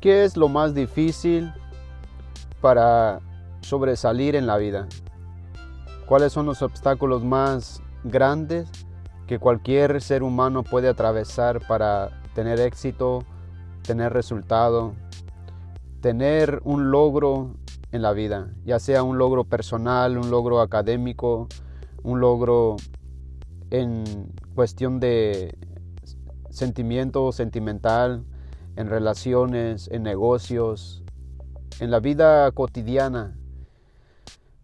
¿Qué es lo más difícil para sobresalir en la vida? ¿Cuáles son los obstáculos más grandes que cualquier ser humano puede atravesar para tener éxito, tener resultado, tener un logro en la vida, ya sea un logro personal, un logro académico, un logro en cuestión de sentimiento sentimental, en relaciones, en negocios, en la vida cotidiana.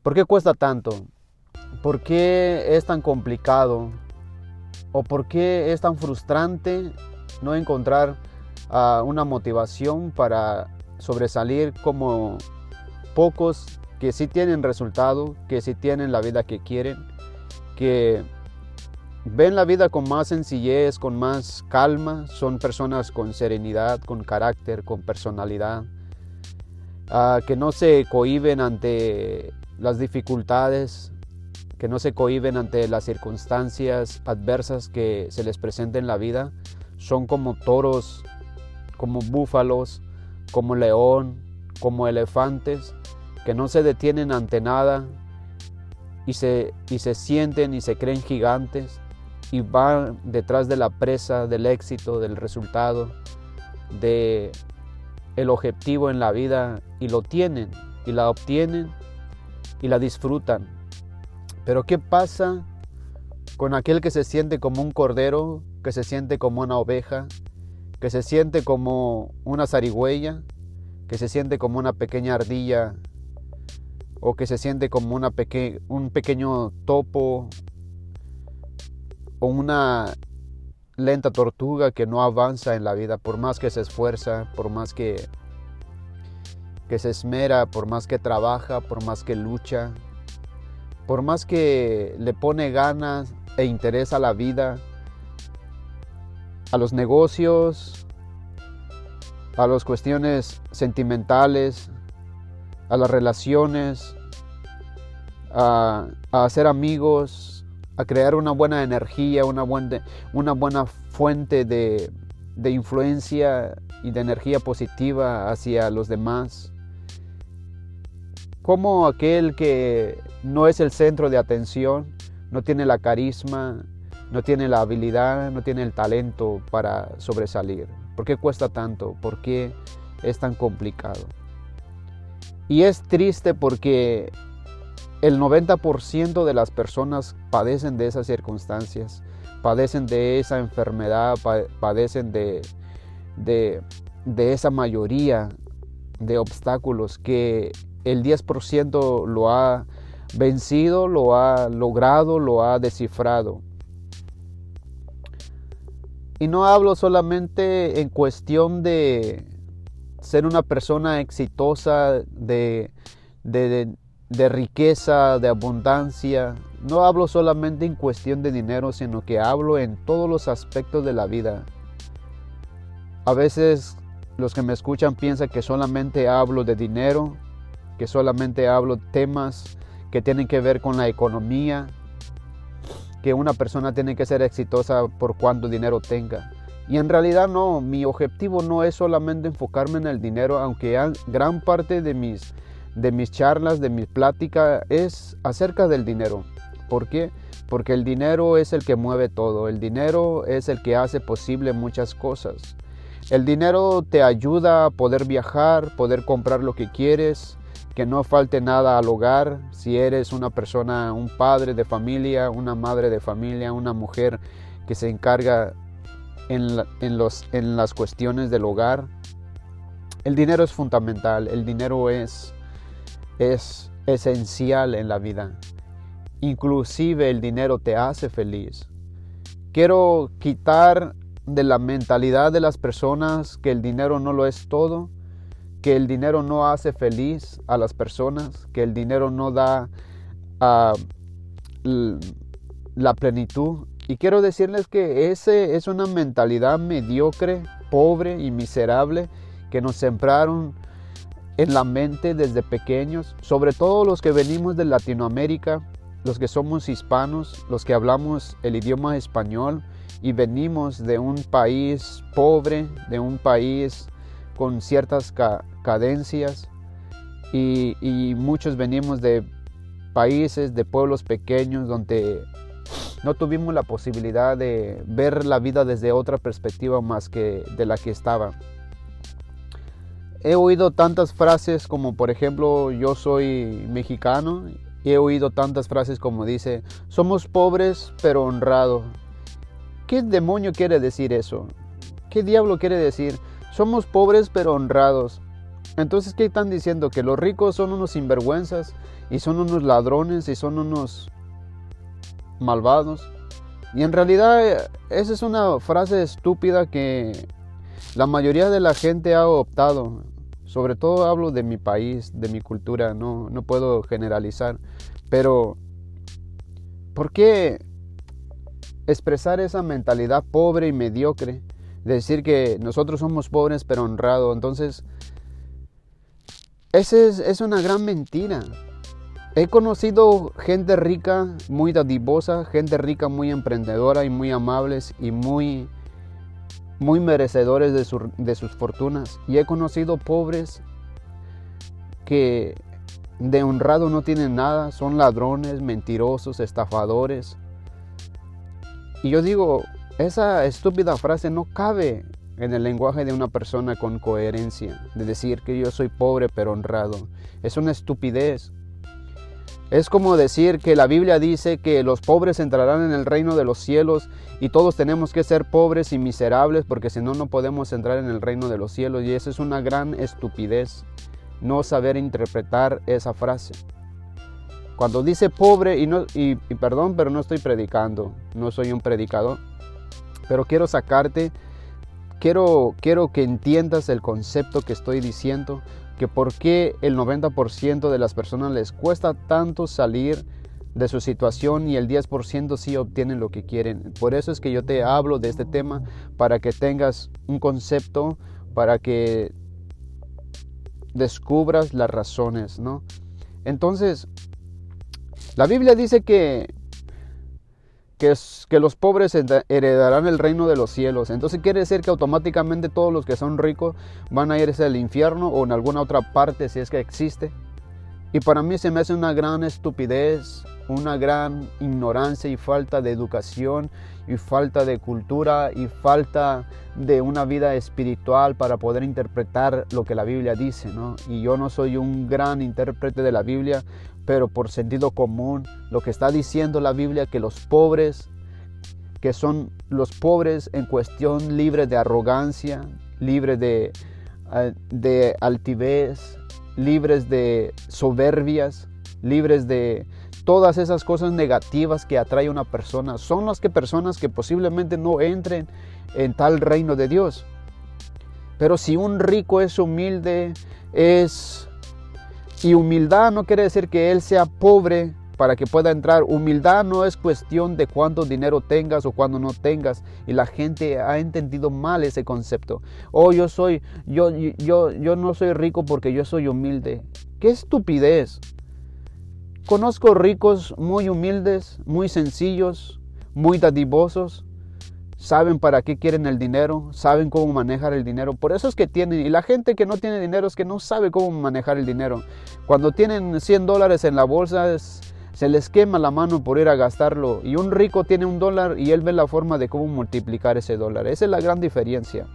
¿Por qué cuesta tanto? ¿Por qué es tan complicado? ¿O por qué es tan frustrante no encontrar uh, una motivación para sobresalir como pocos que sí tienen resultado, que sí tienen la vida que quieren, que ven la vida con más sencillez, con más calma, son personas con serenidad, con carácter, con personalidad, uh, que no se cohiben ante las dificultades, que no se cohiben ante las circunstancias adversas que se les presenten en la vida, son como toros, como búfalos, como león, como elefantes, que no se detienen ante nada y se, y se sienten y se creen gigantes y van detrás de la presa, del éxito, del resultado, de el objetivo en la vida y lo tienen y la obtienen y la disfrutan. Pero ¿qué pasa con aquel que se siente como un cordero, que se siente como una oveja, que se siente como una zarigüeya, que se siente como una pequeña ardilla o que se siente como una un pequeño topo o una lenta tortuga que no avanza en la vida por más que se esfuerza, por más que, que se esmera, por más que trabaja, por más que lucha, por más que le pone ganas e interés a la vida, a los negocios, a las cuestiones sentimentales, a las relaciones, a, hacer amigos, a crear una buena energía, una, una buena fuente de, de influencia y de energía positiva hacia los demás. Como aquel que no es el centro de atención, no tiene la carisma, no tiene la habilidad, no tiene el talento para sobresalir. ¿Por qué cuesta tanto? ¿Por qué es tan complicado? Y es triste porque el 90% de las personas padecen de esas circunstancias, padecen de esa enfermedad, padecen de, esa mayoría de obstáculos que el 10% lo ha vencido, lo ha logrado, lo ha descifrado. Y no hablo solamente en cuestión de ser una persona exitosa, de, riqueza, de abundancia. No hablo solamente en cuestión de dinero, sino que hablo en todos los aspectos de la vida. A veces los que me escuchan piensan que solamente hablo de dinero, que solamente hablo temas que tienen que ver con la economía, que una persona tiene que ser exitosa por cuánto dinero tenga. Y en realidad no, mi objetivo no es solamente enfocarme en el dinero, aunque gran parte de mis, de mis charlas, de mi plática es acerca del dinero. ¿Por qué? Porque el dinero es el que mueve todo, el dinero es el que hace posible muchas cosas. El dinero te ayuda a poder viajar, poder comprar lo que quieres, que no falte nada al hogar, si eres una persona, un padre de familia, una madre de familia, una mujer que se encarga en, los, en las cuestiones del hogar. El dinero es fundamental, el dinero es, es esencial en la vida. Inclusive el dinero te hace feliz. Quiero quitar de la mentalidad de las personas que el dinero no lo es todo que el dinero no hace feliz a las personas, que el dinero no da ah, la plenitud. Y quiero decirles que ese es una mentalidad mediocre, pobre y miserable que nos sembraron en la mente desde pequeños, sobre todo los que venimos de Latinoamérica, los que somos hispanos, los que hablamos el idioma español y venimos de un país pobre, de un país con ciertas cadencias y, y muchos venimos de países, de pueblos pequeños donde no tuvimos la posibilidad de ver la vida desde otra perspectiva más que de la que estaba. He oído tantas frases como por ejemplo yo soy mexicano y he oído tantas frases como dice somos pobres pero honrados. ¿Qué demonio quiere decir eso? ¿Qué diablo quiere decir? Somos pobres pero honrados. Entonces, ¿qué están diciendo? Que los ricos son unos sinvergüenzas y son unos ladrones y son unos malvados. Y en realidad esa es una frase estúpida que la mayoría de la gente ha optado. Sobre todo hablo de mi país, de mi cultura, no, no puedo generalizar. Pero, ¿por qué expresar esa mentalidad pobre y mediocre? decir que nosotros somos pobres pero honrados. Entonces, esa es, es una gran mentira. He conocido gente rica, muy dadivosa, gente rica, muy emprendedora y muy amables y muy, muy merecedores de, de sus fortunas. Y he conocido pobres que de honrado no tienen nada, son ladrones, mentirosos, estafadores. Y yo digo, esa estúpida frase no cabe en el lenguaje de una persona con coherencia, de decir que yo soy pobre pero honrado. Es una estupidez. Es como decir que la Biblia dice que los pobres entrarán en el reino de los cielos y todos tenemos que ser pobres y miserables porque si no, no podemos entrar en el reino de los cielos. Y eso es una gran estupidez, no saber interpretar esa frase. Cuando dice pobre, y, no, y, perdón, pero no estoy predicando, no soy un predicador, pero quiero sacarte, quiero, quiero que entiendas el concepto que estoy diciendo, que por qué el 90% de las personas les cuesta tanto salir de su situación y el 10% sí obtienen lo que quieren. Por eso es que yo te hablo de este tema para que tengas un concepto, para que descubras las razones, ¿no? Entonces, la Biblia dice que que, los pobres heredarán el reino de los cielos. Entonces quiere decir que automáticamente todos los que son ricos van a irse al infierno o en alguna otra parte si es que existe. Y para mí se me hace una gran estupidez, una gran ignorancia y falta de educación y falta de cultura y falta de una vida espiritual para poder interpretar lo que la Biblia dice, ¿no? Y yo no soy un gran intérprete de la Biblia, pero por sentido común, lo que está diciendo la Biblia, que los pobres, que son los pobres en cuestión libres de arrogancia, libres de, ah, de altivez, libres de soberbias, libres de todas esas cosas negativas que atrae una persona, son las que personas que posiblemente no entren en tal reino de Dios. Pero si un rico es humilde, es y humildad no quiere decir que él sea pobre para que pueda entrar. Humildad no es cuestión de cuánto dinero tengas o cuando no tengas. Y la gente ha entendido mal ese concepto. Oh, yo soy, yo, yo, yo no soy rico porque yo soy humilde. ¡Qué estupidez! Conozco ricos muy humildes, muy sencillos, muy dadivosos, saben para qué quieren el dinero, saben cómo manejar el dinero. Por eso es que tienen, y la gente que no tiene dinero es que no sabe cómo manejar el dinero. Cuando tienen 100 dólares en la bolsa, se les quema la mano por ir a gastarlo. Y un rico tiene un dólar y él ve la forma de cómo multiplicar ese dólar. Esa es la gran diferencia.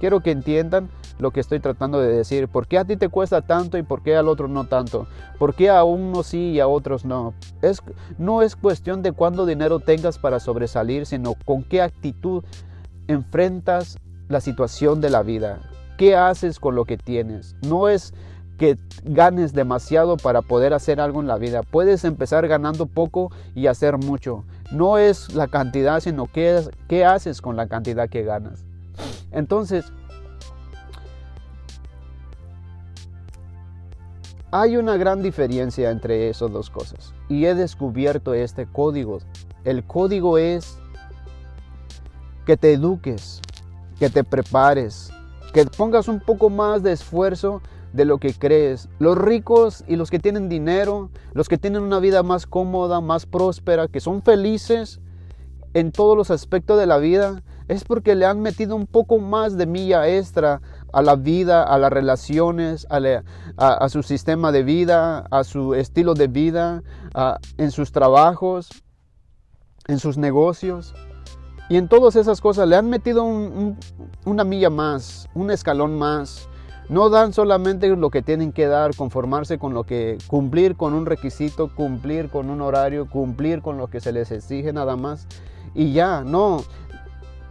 Quiero que entiendan lo que estoy tratando de decir. ¿Por qué a ti te cuesta tanto y por qué al otro no tanto? ¿Por qué a unos sí y a otros no? Es, no es cuestión de cuánto dinero tengas para sobresalir, sino con qué actitud enfrentas la situación de la vida. ¿Qué haces con lo que tienes? No es que ganes demasiado para poder hacer algo en la vida. Puedes empezar ganando poco y hacer mucho. No es la cantidad, sino qué, qué haces con la cantidad que ganas. Entonces, Hay una gran diferencia entre esas dos cosas y he descubierto este código. El código es que te eduques, que te prepares, que pongas un poco más de esfuerzo de lo que crees. Los ricos y los que tienen dinero, los que tienen una vida más cómoda, más próspera, que son felices en todos los aspectos de la vida, es porque le han metido un poco más de milla extra a la vida, a las relaciones, a, su sistema de vida, a su estilo de vida, en sus trabajos, en sus negocios. Y en todas esas cosas le han metido una milla más, un escalón más. No dan solamente lo que tienen que dar, conformarse con lo que, cumplir con un requisito, cumplir con un horario, cumplir con lo que se les exige nada más. Y ya, no,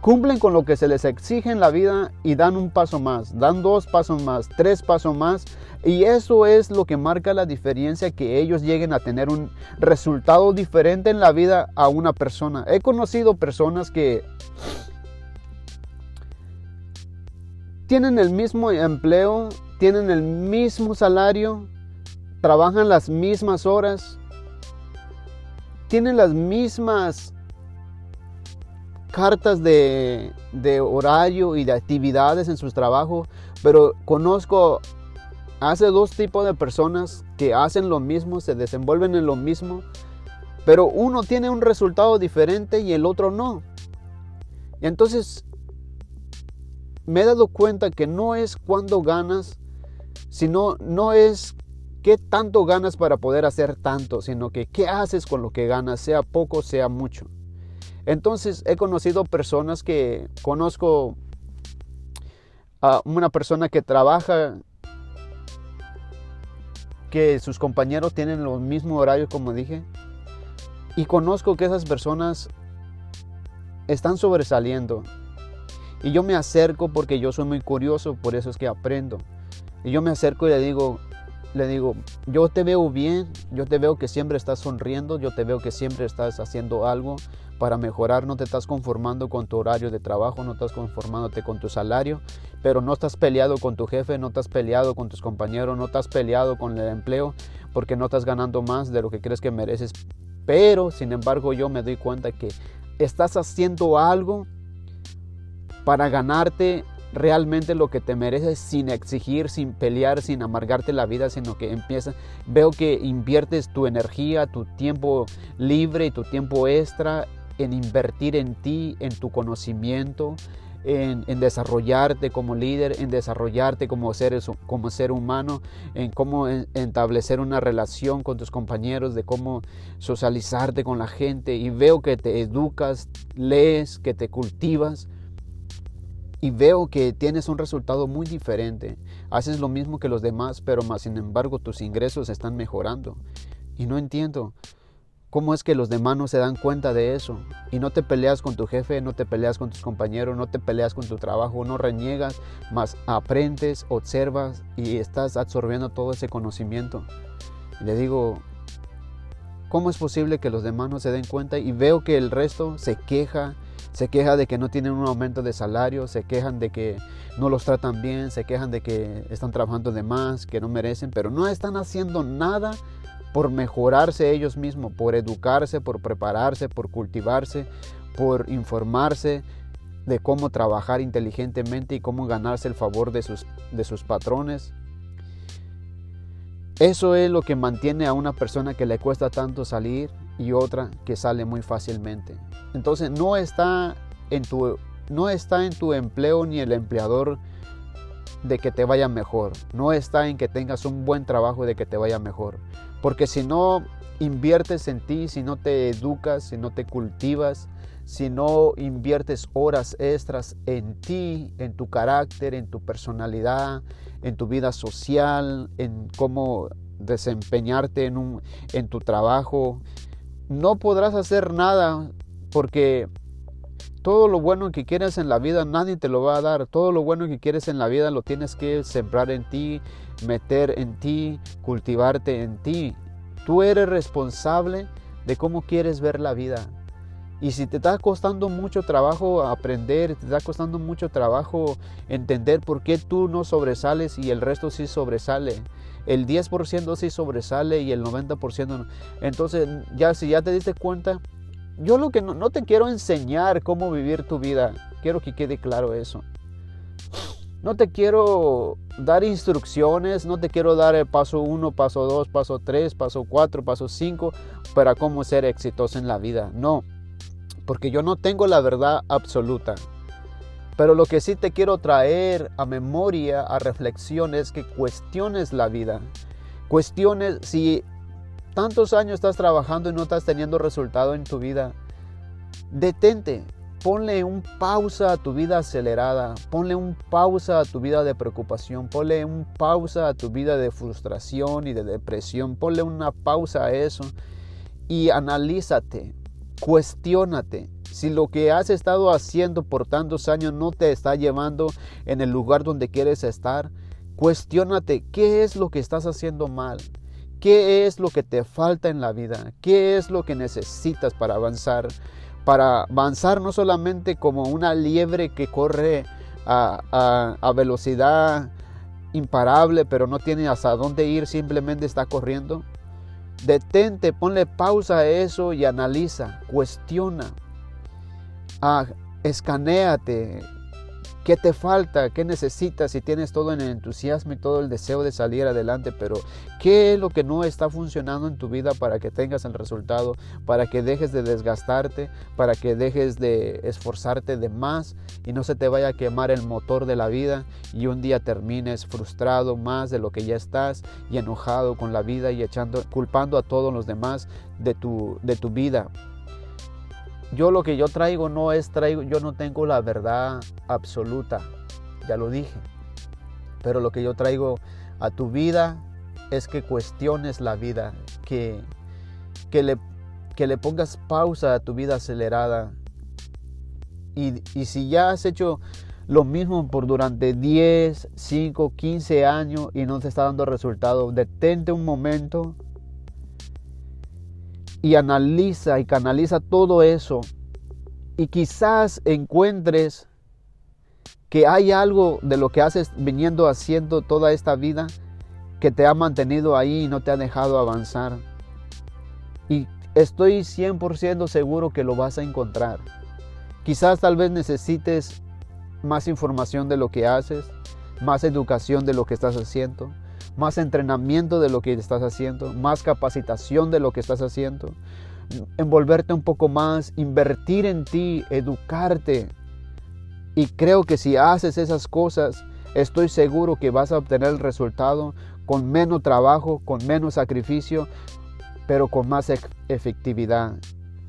cumplen con lo que se les exige en la vida y dan un paso más, dan dos pasos más, tres pasos más. Y eso es lo que marca la diferencia que ellos lleguen a tener un resultado diferente en la vida a una persona. He conocido personas que tienen el mismo empleo, tienen el mismo salario, trabajan las mismas horas, tienen las mismas cartas de, horario y de actividades en sus trabajos, pero conozco hace dos tipos de personas que hacen lo mismo, se desenvuelven en lo mismo, pero uno tiene un resultado diferente y el otro no. Y entonces me he dado cuenta que no es cuando ganas, sino no es qué tanto ganas para poder hacer tanto, sino que qué haces con lo que ganas, sea poco, sea mucho. Entonces he conocido personas que conozco a una persona que trabaja que sus compañeros tienen los mismos horarios como dije y conozco que esas personas están sobresaliendo. Y yo me acerco porque yo soy muy curioso por eso es que aprendo. Y yo me acerco y le digo le digo yo te veo bien yo te veo que siempre estás sonriendo yo te veo que siempre estás haciendo algo para mejorar, no te estás conformando con tu horario de trabajo, no estás conformándote con tu salario, pero no estás peleado con tu jefe, no estás peleado con tus compañeros, no estás peleado con el empleo, porque no estás ganando más de lo que crees que mereces. Pero, sin embargo, yo me doy cuenta que estás haciendo algo para ganarte realmente lo que te mereces sin exigir, sin pelear, sin amargarte la vida, sino que empieza, veo que inviertes tu energía, tu tiempo libre y tu tiempo extra en invertir en ti, en tu conocimiento, en, desarrollarte como líder, en desarrollarte como ser, como ser humano, en cómo establecer una relación con tus compañeros, de cómo socializarte con la gente. Y veo que te educas, lees, que te cultivas. Y veo que tienes un resultado muy diferente. Haces lo mismo que los demás, pero más sin embargo tus ingresos están mejorando. Y no entiendo. ¿Cómo es que los demás no se dan cuenta de eso? Y no te peleas con tu jefe, no te peleas con tus compañeros, no te peleas con tu trabajo, no reniegas, más aprendes, observas y estás absorbiendo todo ese conocimiento. le digo, ¿cómo es posible que los demás no se den cuenta? Y veo que el resto se queja, se queja de que no tienen un aumento de salario, se quejan de que no los tratan bien, se quejan de que están trabajando de más, que no merecen, pero no están haciendo nada por mejorarse ellos mismos, por educarse, por prepararse, por cultivarse, por informarse de cómo trabajar inteligentemente y cómo ganarse el favor de sus, de sus patrones. Eso es lo que mantiene a una persona que le cuesta tanto salir y otra que sale muy fácilmente. Entonces no está en tu, no está en tu empleo ni el empleador de que te vaya mejor. No está en que tengas un buen trabajo de que te vaya mejor. Porque si no inviertes en ti, si no te educas, si no te cultivas, si no inviertes horas extras en ti, en tu carácter, en tu personalidad, en tu vida social, en cómo desempeñarte en, en tu trabajo, no podrás hacer nada porque todo lo bueno que quieres en la vida nadie te lo va a dar. Todo lo bueno que quieres en la vida lo tienes que sembrar en ti, meter en ti, cultivarte en ti. Tú eres responsable de cómo quieres ver la vida. Y si te está costando mucho trabajo aprender, te está costando mucho trabajo entender por qué tú no sobresales y el resto sí sobresale, el 10% sí sobresale y el 90% no. Entonces, ya si ya te diste cuenta, yo lo que no, te quiero enseñar cómo vivir tu vida, quiero que quede claro eso. No te quiero dar instrucciones, no te quiero dar el paso 1, paso 2, paso 3, paso 4, paso 5 para cómo ser exitoso en la vida. No, porque yo no tengo la verdad absoluta. Pero lo que sí te quiero traer a memoria, a reflexión, es que cuestiones la vida. Cuestiones si tantos años estás trabajando y no estás teniendo resultado en tu vida. Detente, ponle un pausa a tu vida acelerada, ponle un pausa a tu vida de preocupación, ponle un pausa a tu vida de frustración y de depresión, ponle una pausa a eso y analízate, cuestiónate. Si lo que has estado haciendo por tantos años no te está llevando en el lugar donde quieres estar, cuestiónate qué es lo que estás haciendo mal, qué es lo que te falta en la vida, qué es lo que necesitas para avanzar. Para avanzar no solamente como una liebre que corre a, a velocidad imparable, pero no tiene hasta dónde ir, simplemente está corriendo. Detente, ponle pausa a eso y analiza, cuestiona, ah, escanéate, ¿Qué te falta? ¿Qué necesitas? Si tienes todo el entusiasmo y todo el deseo de salir adelante, pero ¿qué es lo que no está funcionando en tu vida para que tengas el resultado? Para que dejes de desgastarte, para que dejes de esforzarte de más y no se te vaya a quemar el motor de la vida y un día termines frustrado más de lo que ya estás y enojado con la vida y echando, culpando a todos los demás de tu, de tu vida. Yo lo que yo traigo no es traigo, yo no tengo la verdad absoluta, ya lo dije. Pero lo que yo traigo a tu vida es que cuestiones la vida, que, que, le, que le pongas pausa a tu vida acelerada. Y, y si ya has hecho lo mismo por durante 10, 5, 15 años y no te está dando resultado, detente un momento y analiza y canaliza todo eso y quizás encuentres que hay algo de lo que haces viniendo haciendo toda esta vida que te ha mantenido ahí y no te ha dejado avanzar. Y estoy 100% seguro que lo vas a encontrar. Quizás tal vez necesites más información de lo que haces, más educación de lo que estás haciendo más entrenamiento de lo que estás haciendo, más capacitación de lo que estás haciendo, envolverte un poco más, invertir en ti, educarte. Y creo que si haces esas cosas, estoy seguro que vas a obtener el resultado con menos trabajo, con menos sacrificio, pero con más efectividad.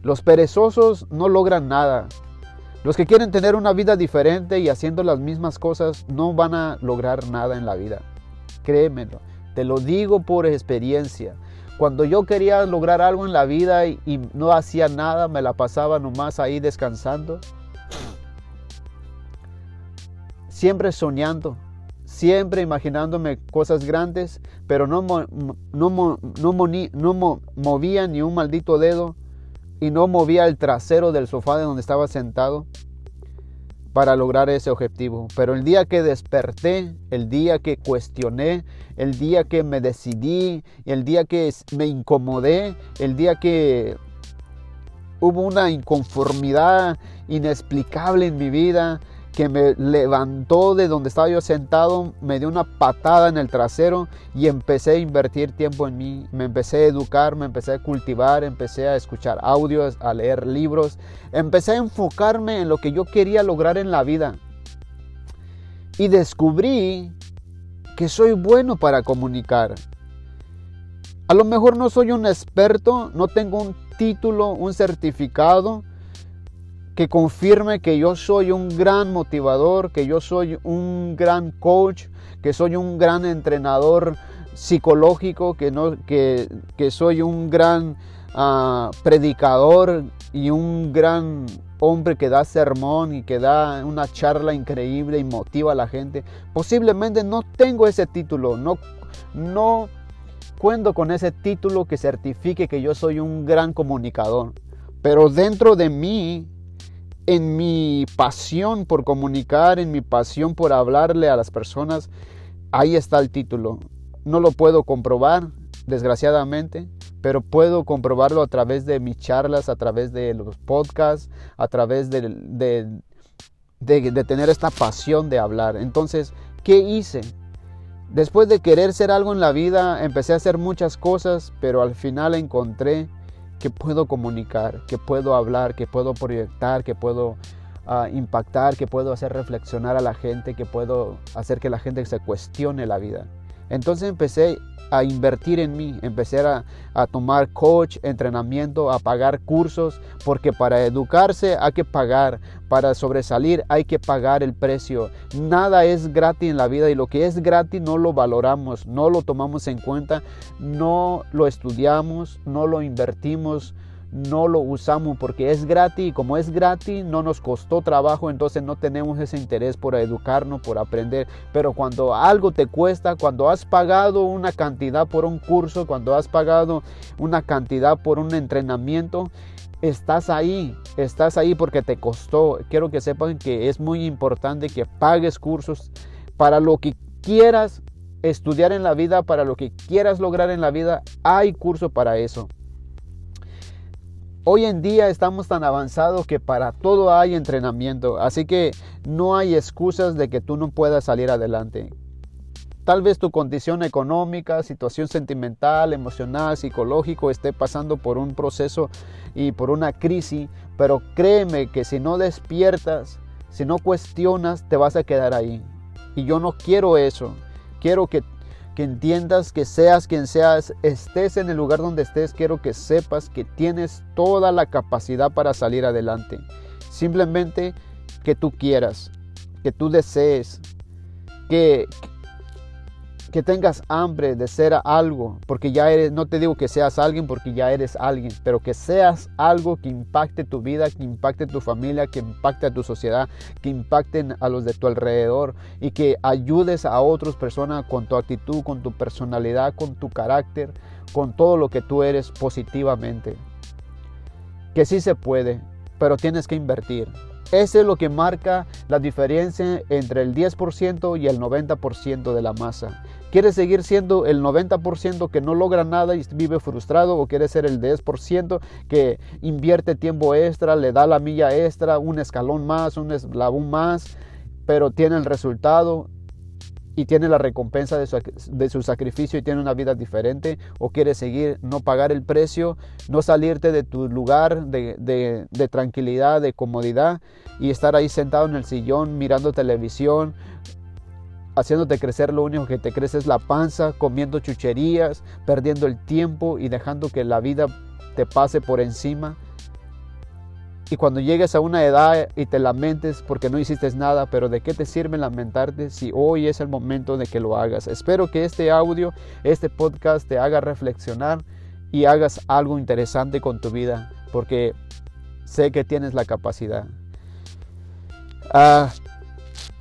Los perezosos no logran nada. Los que quieren tener una vida diferente y haciendo las mismas cosas no van a lograr nada en la vida créemelo, te lo digo por experiencia. Cuando yo quería lograr algo en la vida y, no hacía nada, me la pasaba nomás ahí descansando. Siempre soñando, siempre imaginándome cosas grandes, pero no, no, no movía ni un maldito dedo y no movía el trasero del sofá de donde estaba sentado para lograr ese objetivo. Pero el día que desperté, el día que cuestioné, el día que me decidí, el día que me incomodé, el día que hubo una inconformidad inexplicable en mi vida, que me levantó de donde estaba yo sentado, me dio una patada en el trasero y empecé a invertir tiempo en mí. Me empecé a educar, me empecé a cultivar, empecé a escuchar audios, a leer libros. Empecé a enfocarme en lo que yo quería lograr en la vida. Y descubrí que soy bueno para comunicar. A lo mejor no soy un experto, no tengo un título, un certificado, que confirme que yo soy un gran motivador, que yo soy un gran coach, que soy un gran entrenador psicológico, que, no, que, soy un gran ah, predicador y un gran hombre que da sermón y que da una charla increíble y motiva a la gente. Posiblemente no tengo ese título, no, no cuento con ese título que certifique que yo soy un gran comunicador. Pero dentro de mí en mi pasión por comunicar, en mi pasión por hablarle a las personas, ahí está el título. No lo puedo comprobar, desgraciadamente, pero puedo comprobarlo a través de mis charlas, a través de los podcasts, a través de, de, tener esta pasión de hablar. Entonces, ¿qué hice? Después de querer ser algo en la vida, empecé a hacer muchas cosas, pero al final encontré que puedo comunicar, que puedo hablar, que puedo proyectar, que puedo ah, impactar, que puedo hacer reflexionar a la gente, que puedo hacer que la gente se cuestione la vida. Entonces empecé a invertir en mí, empecé a, a, tomar coach, entrenamiento, a pagar cursos, porque para educarse hay que pagar, para sobresalir hay que pagar el precio. Nada es gratis en la vida y lo que es gratis no lo valoramos, no lo tomamos en cuenta, no lo estudiamos, no lo invertimos no lo usamos porque es gratis y como es gratis no nos costó trabajo, entonces no tenemos ese interés por educarnos, por aprender. Pero cuando algo te cuesta, cuando has pagado una cantidad por un curso, cuando has pagado una cantidad por un entrenamiento, estás ahí, estás ahí porque te costó. Quiero que sepan que es muy importante que pagues cursos para lo que quieras estudiar en la vida, para lo que quieras lograr en la vida, hay curso para eso. Hoy en día estamos tan avanzados que para todo hay entrenamiento, así que no hay excusas de que tú no puedas salir adelante. Tal vez tu condición económica, situación sentimental, emocional, psicológico esté pasando por un proceso y por una crisis, pero créeme que si no despiertas, si no cuestionas, te vas a quedar ahí. Y yo no quiero eso. Quiero que que entiendas que seas quien seas, estés en el lugar donde estés, quiero que sepas que tienes toda la capacidad para salir adelante. Simplemente que tú quieras, que tú desees, que, que tengas hambre de ser algo, porque ya eres, no te digo que seas alguien porque ya eres alguien, pero que seas algo que impacte tu vida, que impacte tu familia, que impacte a tu sociedad, que impacten a los de tu alrededor y que ayudes a otras personas con tu actitud, con tu personalidad, con tu carácter, con todo lo que tú eres positivamente. Que sí se puede, pero tienes que invertir. Eso es lo que marca la diferencia entre el 10% y el 90% de la masa. ¿Quieres seguir siendo el 90% que no logra nada y vive frustrado o quieres ser el 10% que invierte tiempo extra, le da la milla extra, un escalón más, un eslabón más, pero tiene el resultado y tiene la recompensa de su, sacrificio y tiene una vida diferente o quieres seguir, no pagar el precio, no salirte de tu lugar de, de tranquilidad, de comodidad y estar ahí sentado en el sillón mirando televisión, haciéndote crecer lo único que te crece es la panza, comiendo chucherías, perdiendo el tiempo y dejando que la vida te pase por encima. Y cuando llegues a una edad y te lamentes porque no hiciste nada, pero ¿de qué te sirve lamentarte si hoy es el momento de que lo hagas? Espero que este audio, este podcast te haga reflexionar y hagas algo interesante con tu vida, porque sé que tienes la capacidad. Ah,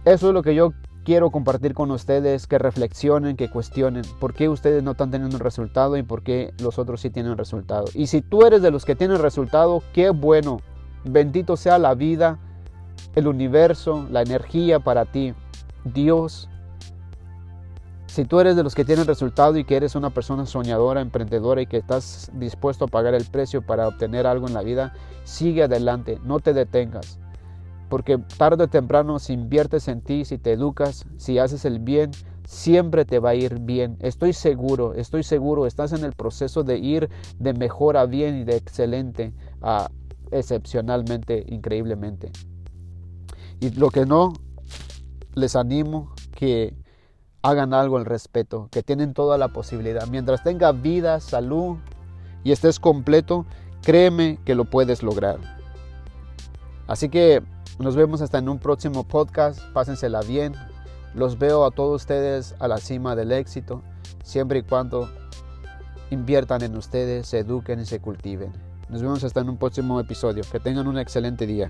eso es lo que yo quiero compartir con ustedes, que reflexionen, que cuestionen por qué ustedes no están teniendo un resultado y por qué los otros sí tienen resultado. Y si tú eres de los que tienen resultado, qué bueno. Bendito sea la vida, el universo, la energía para ti. Dios. Si tú eres de los que tienen resultado y que eres una persona soñadora, emprendedora y que estás dispuesto a pagar el precio para obtener algo en la vida, sigue adelante, no te detengas. Porque tarde o temprano si inviertes en ti, si te educas, si haces el bien, siempre te va a ir bien. Estoy seguro, estoy seguro, estás en el proceso de ir de mejor a bien y de excelente a excepcionalmente, increíblemente. Y lo que no, les animo que hagan algo al respeto, que tienen toda la posibilidad. Mientras tenga vida, salud y estés completo, créeme que lo puedes lograr. Así que nos vemos hasta en un próximo podcast. Pásensela bien. Los veo a todos ustedes a la cima del éxito, siempre y cuando inviertan en ustedes, se eduquen y se cultiven. Nos vemos hasta en un próximo episodio. Que tengan un excelente día.